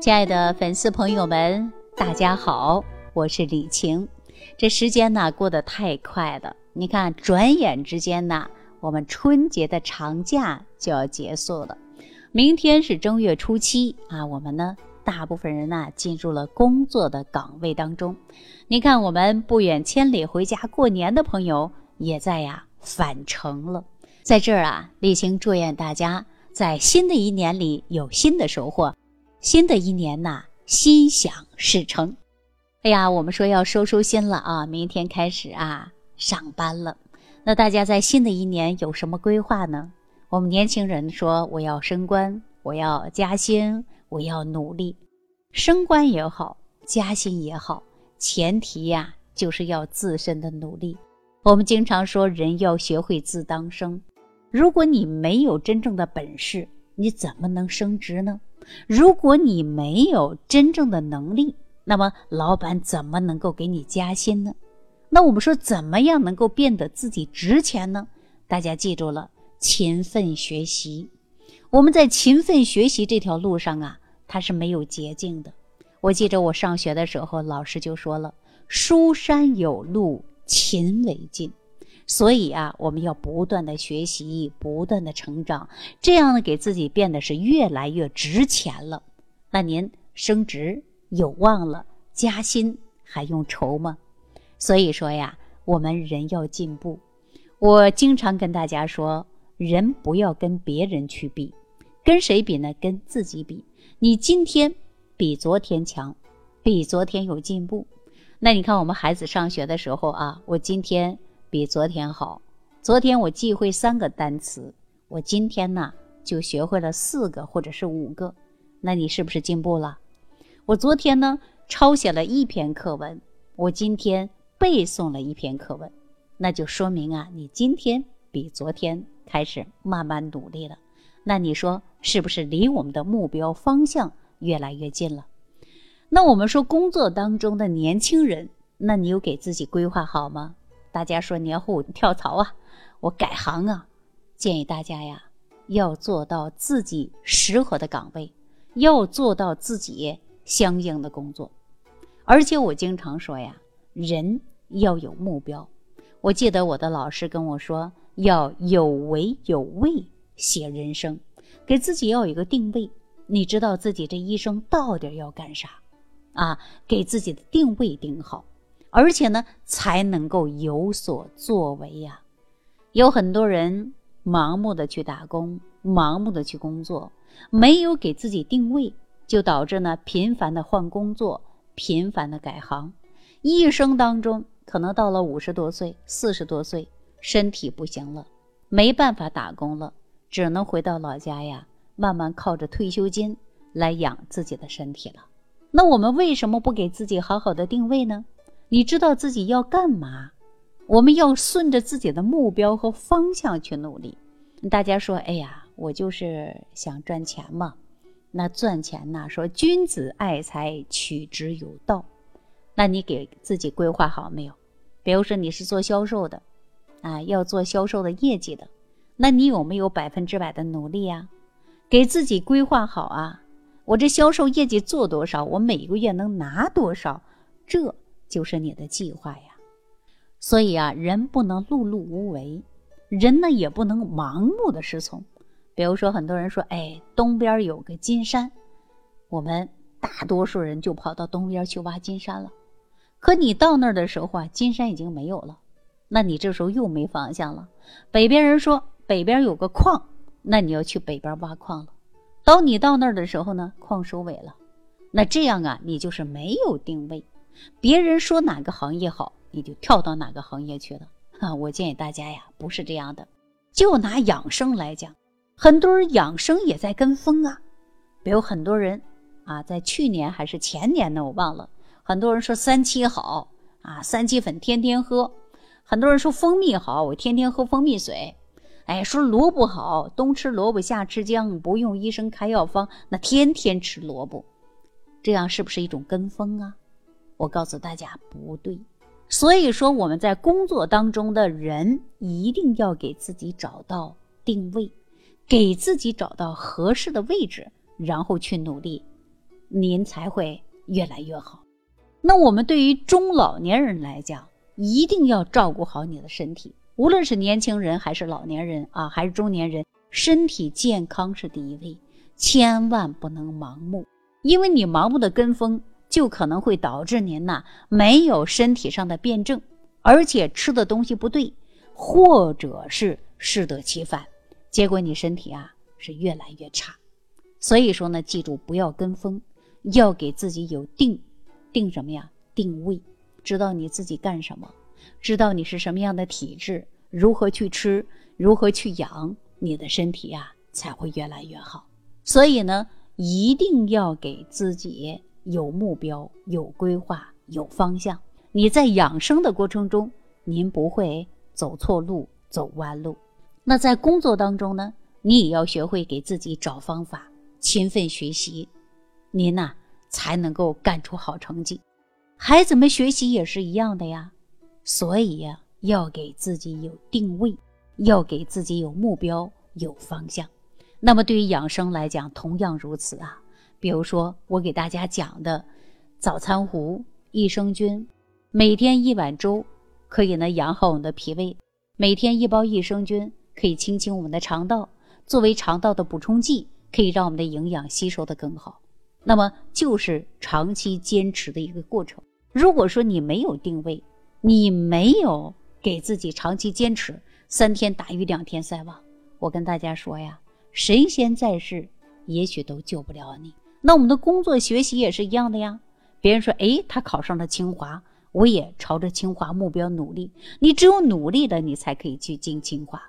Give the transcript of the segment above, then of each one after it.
亲爱的粉丝朋友们，大家好，我是李晴。这时间呢过得太快了，你看，转眼之间呢，我们春节的长假就要结束了。明天是正月初七啊，我们呢，大部分人呢进入了工作的岗位当中。你看，我们不远千里回家过年的朋友也在呀返程了。在这儿啊，李晴祝愿大家在新的一年里有新的收获。新的一年呐，心想事成。哎呀，我们说要收收心了啊，明天开始啊上班了。那大家在新的一年有什么规划呢？我们年轻人说，我要升官，我要加薪，我要努力。升官也好，加薪也好，前提呀就是要自身的努力。我们经常说，人要学会自当生。如果你没有真正的本事，你怎么能升职呢？如果你没有真正的能力，那么老板怎么能够给你加薪呢？那我们说怎么样能够变得自己值钱呢？大家记住了，勤奋学习。我们在勤奋学习这条路上啊，它是没有捷径的。我记着我上学的时候，老师就说了：“书山有路勤为径。”所以啊，我们要不断的学习，不断的成长，这样呢，给自己变得是越来越值钱了。那您升职有望了，加薪还用愁吗？所以说呀，我们人要进步。我经常跟大家说，人不要跟别人去比，跟谁比呢？跟自己比。你今天比昨天强，比昨天有进步。那你看我们孩子上学的时候啊，我今天。比昨天好。昨天我记会三个单词，我今天呢就学会了四个或者是五个。那你是不是进步了？我昨天呢抄写了一篇课文，我今天背诵了一篇课文，那就说明啊，你今天比昨天开始慢慢努力了。那你说是不是离我们的目标方向越来越近了？那我们说工作当中的年轻人，那你有给自己规划好吗？大家说年后跳槽啊，我改行啊，建议大家呀，要做到自己适合的岗位，要做到自己相应的工作。而且我经常说呀，人要有目标。我记得我的老师跟我说，要有为有位写人生，给自己要有一个定位。你知道自己这一生到底要干啥啊？给自己的定位定好。而且呢，才能够有所作为呀。有很多人盲目的去打工，盲目的去工作，没有给自己定位，就导致呢频繁的换工作，频繁的改行。一生当中，可能到了五十多岁、四十多岁，身体不行了，没办法打工了，只能回到老家呀，慢慢靠着退休金来养自己的身体了。那我们为什么不给自己好好的定位呢？你知道自己要干嘛？我们要顺着自己的目标和方向去努力。大家说，哎呀，我就是想赚钱嘛。那赚钱呢？说君子爱财，取之有道。那你给自己规划好没有？比如说你是做销售的，啊，要做销售的业绩的，那你有没有百分之百的努力啊？给自己规划好啊！我这销售业绩做多少？我每个月能拿多少？这。就是你的计划呀，所以啊，人不能碌碌无为，人呢也不能盲目的失从。比如说，很多人说，哎，东边有个金山，我们大多数人就跑到东边去挖金山了。可你到那儿的时候啊，金山已经没有了，那你这时候又没方向了。北边人说北边有个矿，那你要去北边挖矿了。当你到那儿的时候呢，矿收尾了，那这样啊，你就是没有定位。别人说哪个行业好，你就跳到哪个行业去了。哈，我建议大家呀，不是这样的。就拿养生来讲，很多人养生也在跟风啊。比如很多人啊，在去年还是前年呢，我忘了。很多人说三七好啊，三七粉天天喝。很多人说蜂蜜好，我天天喝蜂蜜水。哎，说萝卜好，冬吃萝卜夏吃姜，不用医生开药方，那天天吃萝卜，这样是不是一种跟风啊？我告诉大家不对，所以说我们在工作当中的人一定要给自己找到定位，给自己找到合适的位置，然后去努力。您才会越来越好。那我们对于中老年人来讲，一定要照顾好你的身体，无论是年轻人还是老年人啊，还是中年人，身体健康是第一位，千万不能盲目，因为你盲目的跟风，就可能会导致您呐没有身体上的辩证，而且吃的东西不对，或者是适得其反，结果你身体啊是越来越差。所以说呢，记住不要跟风，要给自己有定。定什么呀？定位，知道你自己干什么，知道你是什么样的体质，如何去吃，如何去养，你的身体呀才会越来越好。所以呢，一定要给自己有目标、有规划、有方向。你在养生的过程中，您不会走错路、走弯路。那在工作当中呢，你也要学会给自己找方法，勤奋学习。您呐。才能够干出好成绩，孩子们学习也是一样的呀。所以呀，要给自己有定位，要给自己有目标、有方向。那么对于养生来讲，同样如此啊。比如说我给大家讲的早餐壶、益生菌，每天一碗粥可以呢养好我们的脾胃；每天一包益生菌可以清清我们的肠道，作为肠道的补充剂，可以让我们的营养吸收的更好。那么就是长期坚持的一个过程。如果说你没有定位，你没有给自己长期坚持，三天打鱼两天晒网，我跟大家说呀，神仙在世，也许都救不了你。那我们的工作学习也是一样的呀。别人说，哎，他考上了清华，我也朝着清华目标努力。你只有努力了，你才可以去进清华。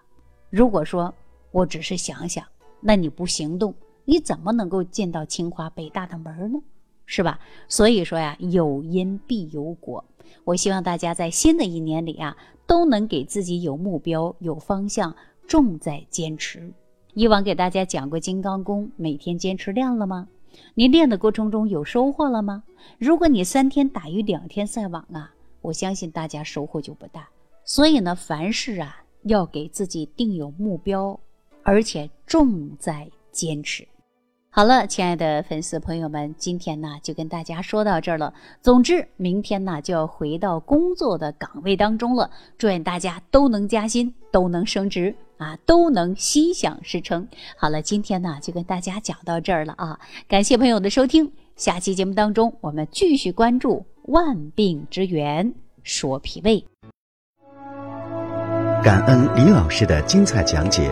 如果说我只是想想，那你不行动。你怎么能够进到清华北大的门呢？是吧？所以说呀，有因必有果。我希望大家在新的一年里啊，都能给自己有目标、有方向，重在坚持。以往给大家讲过金刚功，每天坚持练了吗？你练的过程中有收获了吗？如果你三天打鱼两天晒网啊，我相信大家收获就不大。所以呢，凡事啊，要给自己定有目标，而且重在坚持。好了，亲爱的粉丝朋友们，今天呢就跟大家说到这儿了。总之，明天呢就要回到工作的岗位当中了。祝愿大家都能加薪，都能升职啊，都能心想事成。好了，今天呢就跟大家讲到这儿了啊，感谢朋友的收听。下期节目当中，我们继续关注万病之源，说脾胃。感恩李老师的精彩讲解。